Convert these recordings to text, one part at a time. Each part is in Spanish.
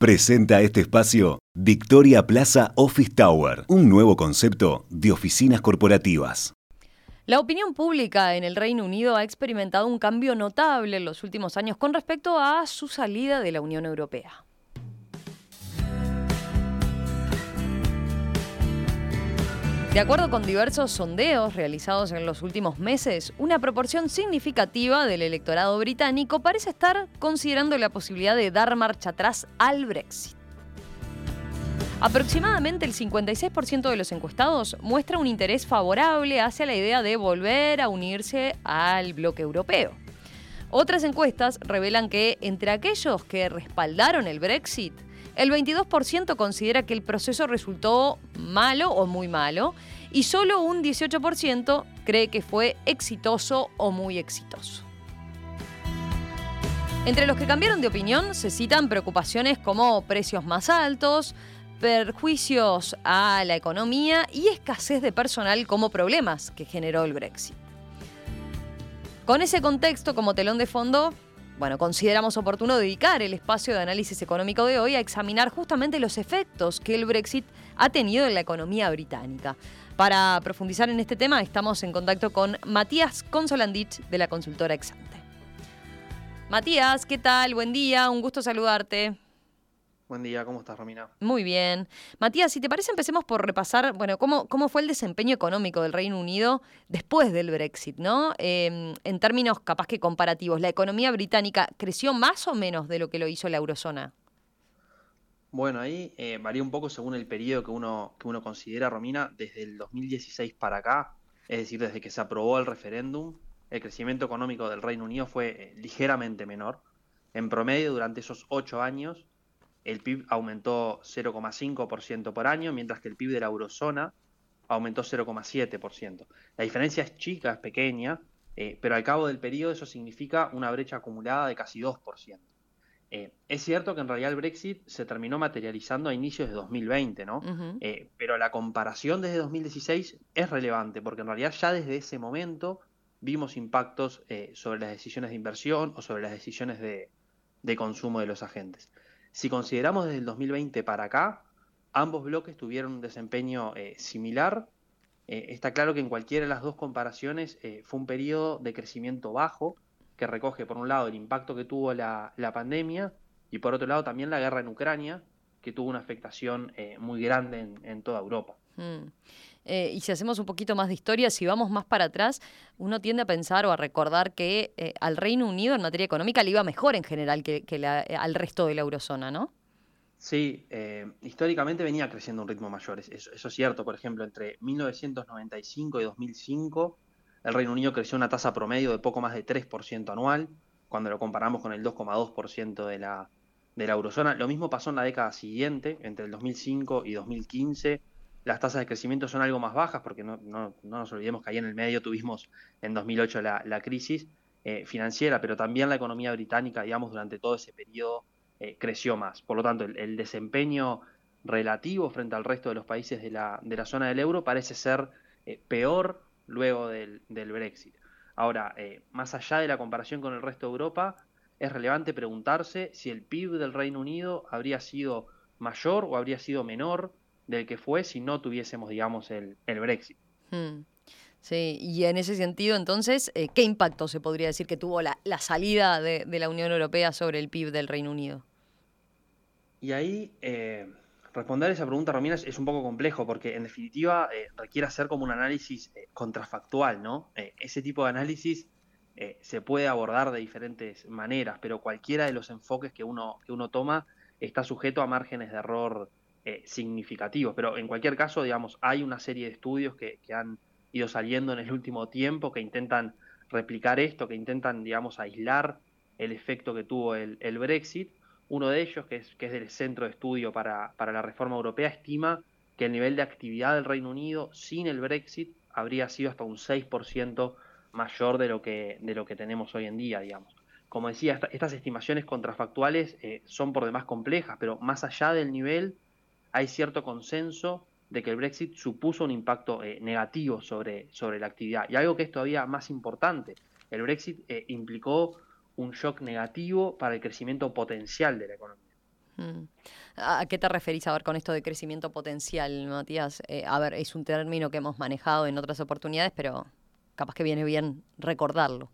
Presenta este espacio Victoria Plaza Office Tower, un nuevo concepto de oficinas corporativas. La opinión pública en el Reino Unido ha experimentado un cambio notable en los últimos años con respecto a su salida de la Unión Europea. De acuerdo con diversos sondeos realizados en los últimos meses, una proporción significativa del electorado británico parece estar considerando la posibilidad de dar marcha atrás al Brexit. Aproximadamente el 56% de los encuestados muestra un interés favorable hacia la idea de volver a unirse al bloque europeo. Otras encuestas revelan que entre aquellos que respaldaron el Brexit, el 22% considera que el proceso resultó malo o muy malo y solo un 18% cree que fue exitoso o muy exitoso. Entre los que cambiaron de opinión se citan preocupaciones como precios más altos, perjuicios a la economía y escasez de personal como problemas que generó el Brexit. Con ese contexto como telón de fondo, bueno, consideramos oportuno dedicar el espacio de análisis económico de hoy a examinar justamente los efectos que el Brexit ha tenido en la economía británica. Para profundizar en este tema estamos en contacto con Matías Consolandich de la consultora Exante. Matías, ¿qué tal? Buen día, un gusto saludarte. Buen día, ¿cómo estás, Romina? Muy bien. Matías, si te parece, empecemos por repasar, bueno, cómo, cómo fue el desempeño económico del Reino Unido después del Brexit, ¿no? Em, en términos capaz que comparativos, ¿la economía británica creció más o menos de lo que lo hizo la eurozona? Bueno, ahí eh, varía un poco según el periodo que uno, que uno considera, Romina, desde el 2016 para acá, es decir, desde que se aprobó el referéndum, el crecimiento económico del Reino Unido fue eh, ligeramente menor. En promedio, durante esos ocho años, el PIB aumentó 0,5% por año, mientras que el PIB de la eurozona aumentó 0,7%. La diferencia es chica, es pequeña, eh, pero al cabo del periodo eso significa una brecha acumulada de casi 2%. Eh, es cierto que en realidad el Brexit se terminó materializando a inicios de 2020, ¿no? Eh, pero la comparación desde 2016 es relevante, porque en realidad ya desde ese momento vimos impactos sobre las decisiones de inversión o sobre las decisiones de consumo de los agentes. Si consideramos desde el 2020 para acá, ambos bloques tuvieron un desempeño eh, similar. Eh, está claro que en cualquiera de las dos comparaciones eh, fue un periodo de crecimiento bajo que recoge por un lado el impacto que tuvo la, pandemia y por otro lado también la guerra en Ucrania, que tuvo una afectación muy grande en, toda Europa. Hmm. Eh, y si hacemos un poquito más de historia, si vamos más para atrás, uno tiende a pensar o a recordar que eh, al Reino Unido en materia económica le iba mejor en general que, eh, al resto de la eurozona, ¿no? Sí, históricamente venía creciendo a un ritmo mayor, eso, es cierto. Por ejemplo, entre 1995 y 2005, el Reino Unido creció una tasa promedio de poco más de 3% anual, cuando lo comparamos con el 2,2% de la, de la eurozona. Lo mismo pasó en la década siguiente, entre el 2005 y 2015 las tasas de crecimiento son algo más bajas, porque no, no, nos olvidemos que ahí en el medio tuvimos en 2008 la, la crisis eh, financiera, pero también la economía británica, digamos, durante todo ese periodo eh, creció más. Por lo tanto, el, desempeño relativo frente al resto de los países de la, de la zona del euro parece ser eh, peor luego del, del Brexit. Ahora, más allá de la comparación con el resto de Europa, es relevante preguntarse si el PIB del Reino Unido habría sido mayor o habría sido menor del que fue si no tuviésemos, digamos, el, Brexit. Hmm. Sí, y en ese sentido, entonces, eh, ¿qué impacto se podría decir que tuvo la, salida de, la Unión Europea sobre el PIB del Reino Unido? Y ahí, eh, responder esa pregunta, Romina, es, un poco complejo, porque en definitiva eh, requiere hacer como un análisis contrafactual, ¿no? ese tipo de análisis se puede abordar de diferentes maneras, pero cualquiera de los enfoques que uno, que uno toma está sujeto a márgenes de error eh, significativos. Pero en cualquier caso, digamos, hay una serie de estudios que, han ido saliendo en el último tiempo que intentan replicar esto, que intentan, digamos, aislar el efecto que tuvo el, Brexit. Uno de ellos, que es, que es del Centro de Estudio para, para la Reforma Europea, estima que el nivel de actividad del Reino Unido sin el Brexit habría sido hasta un 6% mayor de lo, que, de lo que tenemos hoy en día, digamos. Como decía, estas estimaciones contrafactuales eh, son por demás complejas, pero más allá del nivel hay cierto consenso de que el Brexit supuso un impacto eh, negativo sobre, sobre la actividad. Y algo que es todavía más importante, el Brexit eh, implicó un shock negativo para el crecimiento potencial de la economía. Mm. ¿A qué te referís a ver con esto de crecimiento potencial, Matías? Eh, a ver, es un término que hemos manejado en otras oportunidades, pero capaz que viene bien recordarlo.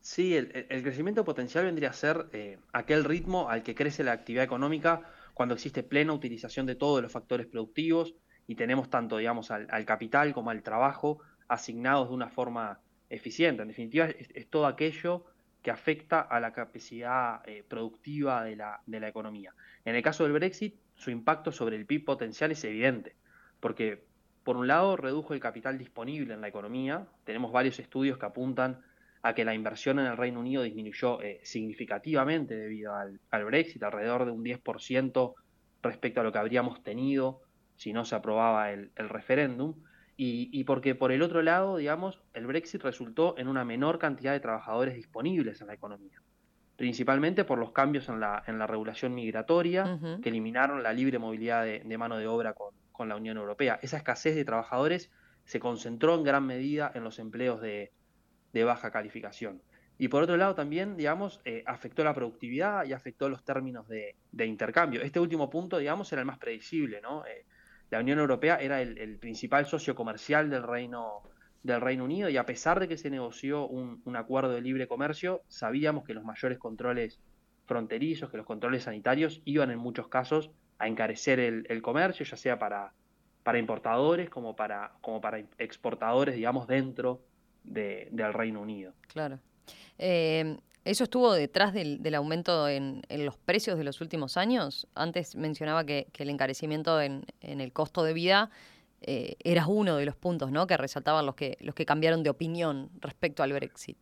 Sí, el, crecimiento potencial vendría a ser aquel ritmo al que crece la actividad económica cuando existe plena utilización de todos los factores productivos y tenemos tanto, digamos, al, capital como al trabajo asignados de una forma eficiente. En definitiva, es todo aquello que afecta a la capacidad eh, productiva de la, de la economía. En el caso del Brexit, su impacto sobre el PIB potencial es evidente, porque por un lado redujo el capital disponible en la economía, tenemos varios estudios que apuntan a que la inversión en el Reino Unido disminuyó eh, significativamente debido al, Brexit, alrededor de un 10% respecto a lo que habríamos tenido si no se aprobaba el referéndum, y, porque por el otro lado, digamos, el Brexit resultó en una menor cantidad de trabajadores disponibles en la economía, principalmente por los cambios en la, en la regulación migratoria que eliminaron la libre movilidad de, mano de obra con, la Unión Europea. Esa escasez de trabajadores se concentró en gran medida en los empleos de, baja calificación. Y por otro lado también, digamos, eh, afectó la productividad y afectó los términos de, intercambio. Este último punto, digamos, era el más predecible, ¿no? Eh, la Unión Europea era el, principal socio comercial del Reino, del Reino Unido y a pesar de que se negoció un, acuerdo de libre comercio, sabíamos que los mayores controles fronterizos, que los controles sanitarios iban en muchos casos a encarecer el, comercio, ya sea para, para importadores como para, como para exportadores, digamos, dentro del Reino Unido. Claro. Eh, ¿Eso estuvo detrás del, aumento en, los precios de los últimos años? Antes mencionaba que, el encarecimiento en, el costo de vida eh, era uno de los puntos ¿no? que resaltaban los que, los que cambiaron de opinión respecto al Brexit.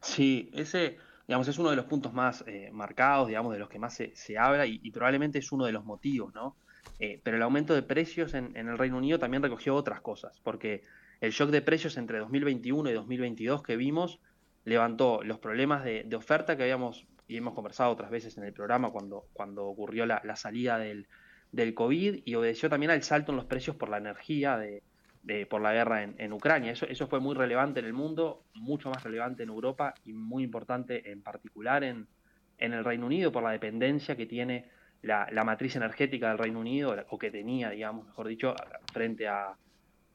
Sí, ese digamos, es uno de los puntos más eh, marcados, digamos, de los que más se, habla y, probablemente es uno de los motivos, ¿no? Eh, pero el aumento de precios en, en el Reino Unido también recogió otras cosas, porque el shock de precios entre 2021 y 2022 que vimos levantó los problemas de, oferta que habíamos y hemos conversado otras veces en el programa cuando, cuando ocurrió la, salida del, COVID y obedeció también al salto en los precios por la energía de, por la guerra en, Ucrania. Eso, eso fue muy relevante en el mundo, mucho más relevante en Europa y muy importante en particular en, en el Reino Unido por la dependencia que tiene la, la, matriz energética del Reino Unido, o que tenía, digamos, mejor dicho, frente a,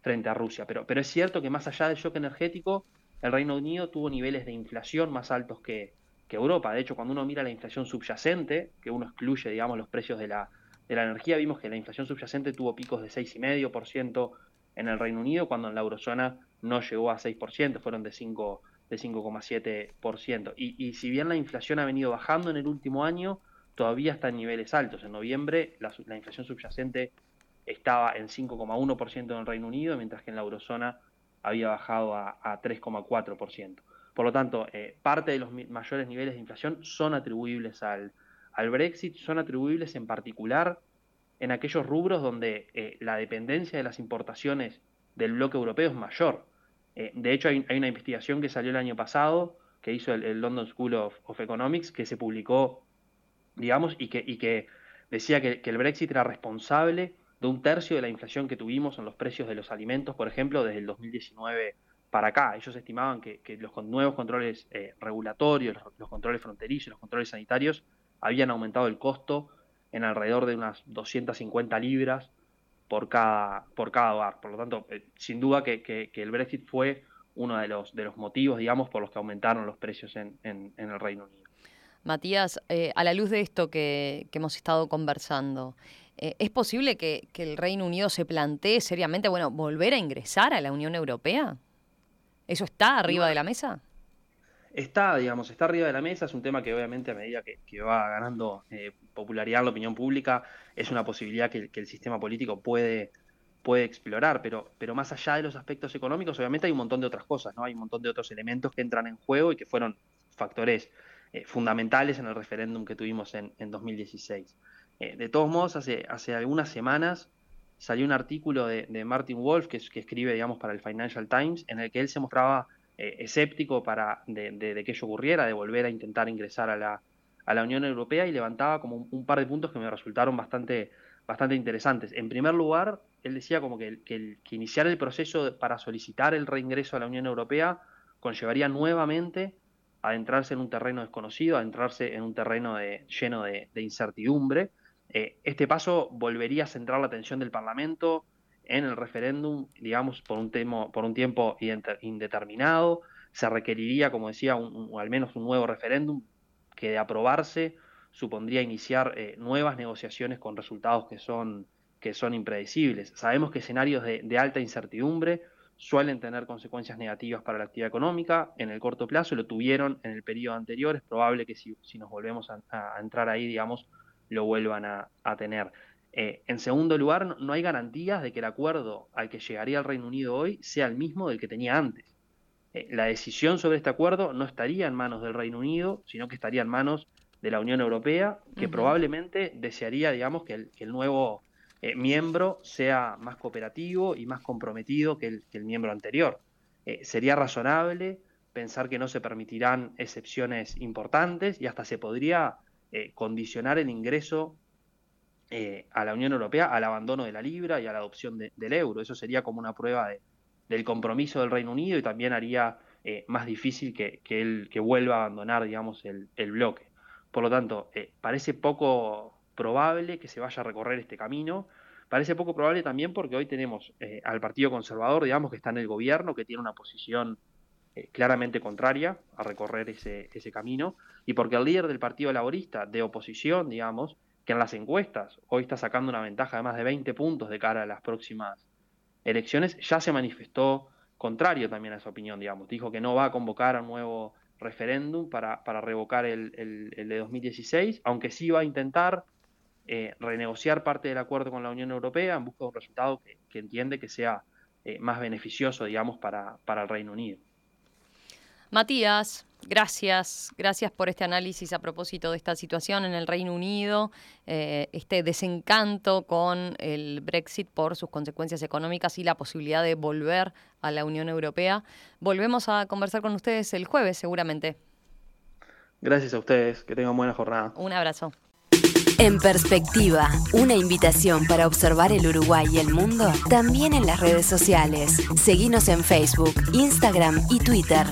frente a Rusia. Pero, pero es cierto que más allá del shock energético, el Reino Unido tuvo niveles de inflación más altos que, Europa. De hecho, cuando uno mira la inflación subyacente, que uno excluye, digamos, los precios de la, de la energía, vimos que la inflación subyacente tuvo picos de 6,5% en el Reino Unido, cuando en la eurozona no llegó a 6%, fueron de 5 de 5,7%. Y, y si bien la inflación ha venido bajando en el último año, todavía está en niveles altos. En noviembre la, la inflación subyacente estaba en 5,1% en el Reino Unido, mientras que en la eurozona había bajado a, 3,4%. Por lo tanto, eh, parte de los mayores niveles de inflación son atribuibles al, Brexit, son atribuibles en particular en aquellos rubros donde eh, la dependencia de las importaciones del bloque europeo es mayor. Eh, de hecho, hay, una investigación que salió el año pasado, que hizo el, London School of, Economics, que se publicó, digamos, y que, decía que el Brexit era responsable de un tercio de la inflación que tuvimos en los precios de los alimentos, por ejemplo, desde el 2019 para acá. Ellos estimaban que, los nuevos controles eh, regulatorios, los, controles fronterizos, los controles sanitarios, habían aumentado el costo en alrededor de unas 250 libras por cada, por cada hogar. Por lo tanto, eh, sin duda que, el Brexit fue uno de los, de los motivos, digamos, por los que aumentaron los precios en, el Reino Unido. Matías, eh, a la luz de esto que hemos estado conversando, eh, ¿Es posible que, el Reino Unido se plantee seriamente, bueno, volver a ingresar a la Unión Europea? ¿Eso está arriba de la mesa? Está, digamos, está arriba de la mesa, es un tema que obviamente a medida que, va ganando eh, popularidad en la opinión pública, es una posibilidad que, el sistema político puede, puede explorar, pero, pero más allá de los aspectos económicos, obviamente hay un montón de otras cosas, ¿no? Hay un montón de otros elementos que entran en juego y que fueron factores eh, fundamentales en el referéndum que tuvimos en, en 2016. Eh, de todos modos, hace, hace algunas semanas salió un artículo de, Martin Wolf, que, que, escribe, digamos, para el Financial Times, en el que él se mostraba eh, escéptico para, de, que ello ocurriera, de volver a intentar ingresar a la, a la Unión Europea y levantaba como un, par de puntos que me resultaron bastante, bastante interesantes. En primer lugar, él decía como que, que, que iniciar el proceso para solicitar el reingreso a la Unión Europea conllevaría nuevamente adentrarse en un terreno desconocido, adentrarse en un terreno lleno de, incertidumbre. Eh, este paso volvería a centrar la atención del Parlamento en el referéndum, digamos, por un, por un tiempo indeterminado. Se requeriría, como decía, al menos un nuevo referéndum que de aprobarse supondría iniciar eh, nuevas negociaciones con resultados que son, que son impredecibles. Sabemos que escenarios de alta incertidumbre suelen tener consecuencias negativas para la actividad económica en el corto plazo, lo tuvieron en el periodo anterior, es probable que si, nos volvemos a, entrar ahí, digamos, lo vuelvan a, tener. Eh, en segundo lugar, no, hay garantías de que el acuerdo al que llegaría el Reino Unido hoy sea el mismo del que tenía antes. Eh, la decisión sobre este acuerdo no estaría en manos del Reino Unido, sino que estaría en manos de la Unión Europea, que probablemente desearía, digamos, que el nuevo eh, miembro sea más cooperativo y más comprometido que el, miembro anterior. Sería razonable pensar que no se permitirán excepciones importantes y hasta se podría eh, condicionar el ingreso a la Unión Europea al abandono de la libra y a la adopción del euro. Eso sería como una prueba del compromiso del Reino Unido y también haría más difícil que, él que vuelva a abandonar, digamos, el, bloque. Por lo tanto, parece poco probable que se vaya a recorrer este camino. Parece poco probable también porque hoy tenemos eh, al Partido Conservador, digamos, que está en el gobierno, que tiene una posición eh, claramente contraria a recorrer ese, ese camino, y porque el líder del Partido Laborista de oposición, digamos, que en las encuestas hoy está sacando una ventaja de más de 20 puntos de cara a las próximas elecciones, ya se manifestó contrario también a esa opinión, digamos. Dijo que no va a convocar a un nuevo referéndum para, para revocar el, el, el de 2016, aunque sí va a intentar eh, renegociar parte del acuerdo con la Unión Europea en busca de un resultado que, entiende que sea eh, más beneficioso, digamos, para, para el Reino Unido. Matías, gracias, gracias por este análisis a propósito de esta situación en el Reino Unido, eh, este desencanto con el Brexit por sus consecuencias económicas y la posibilidad de volver a la Unión Europea. Volvemos a conversar con ustedes el jueves, seguramente. Gracias a ustedes, que tengan buena jornada. Un abrazo. En perspectiva, una invitación para observar el Uruguay y el mundo también en las redes sociales. Seguimos en Facebook, Instagram y Twitter.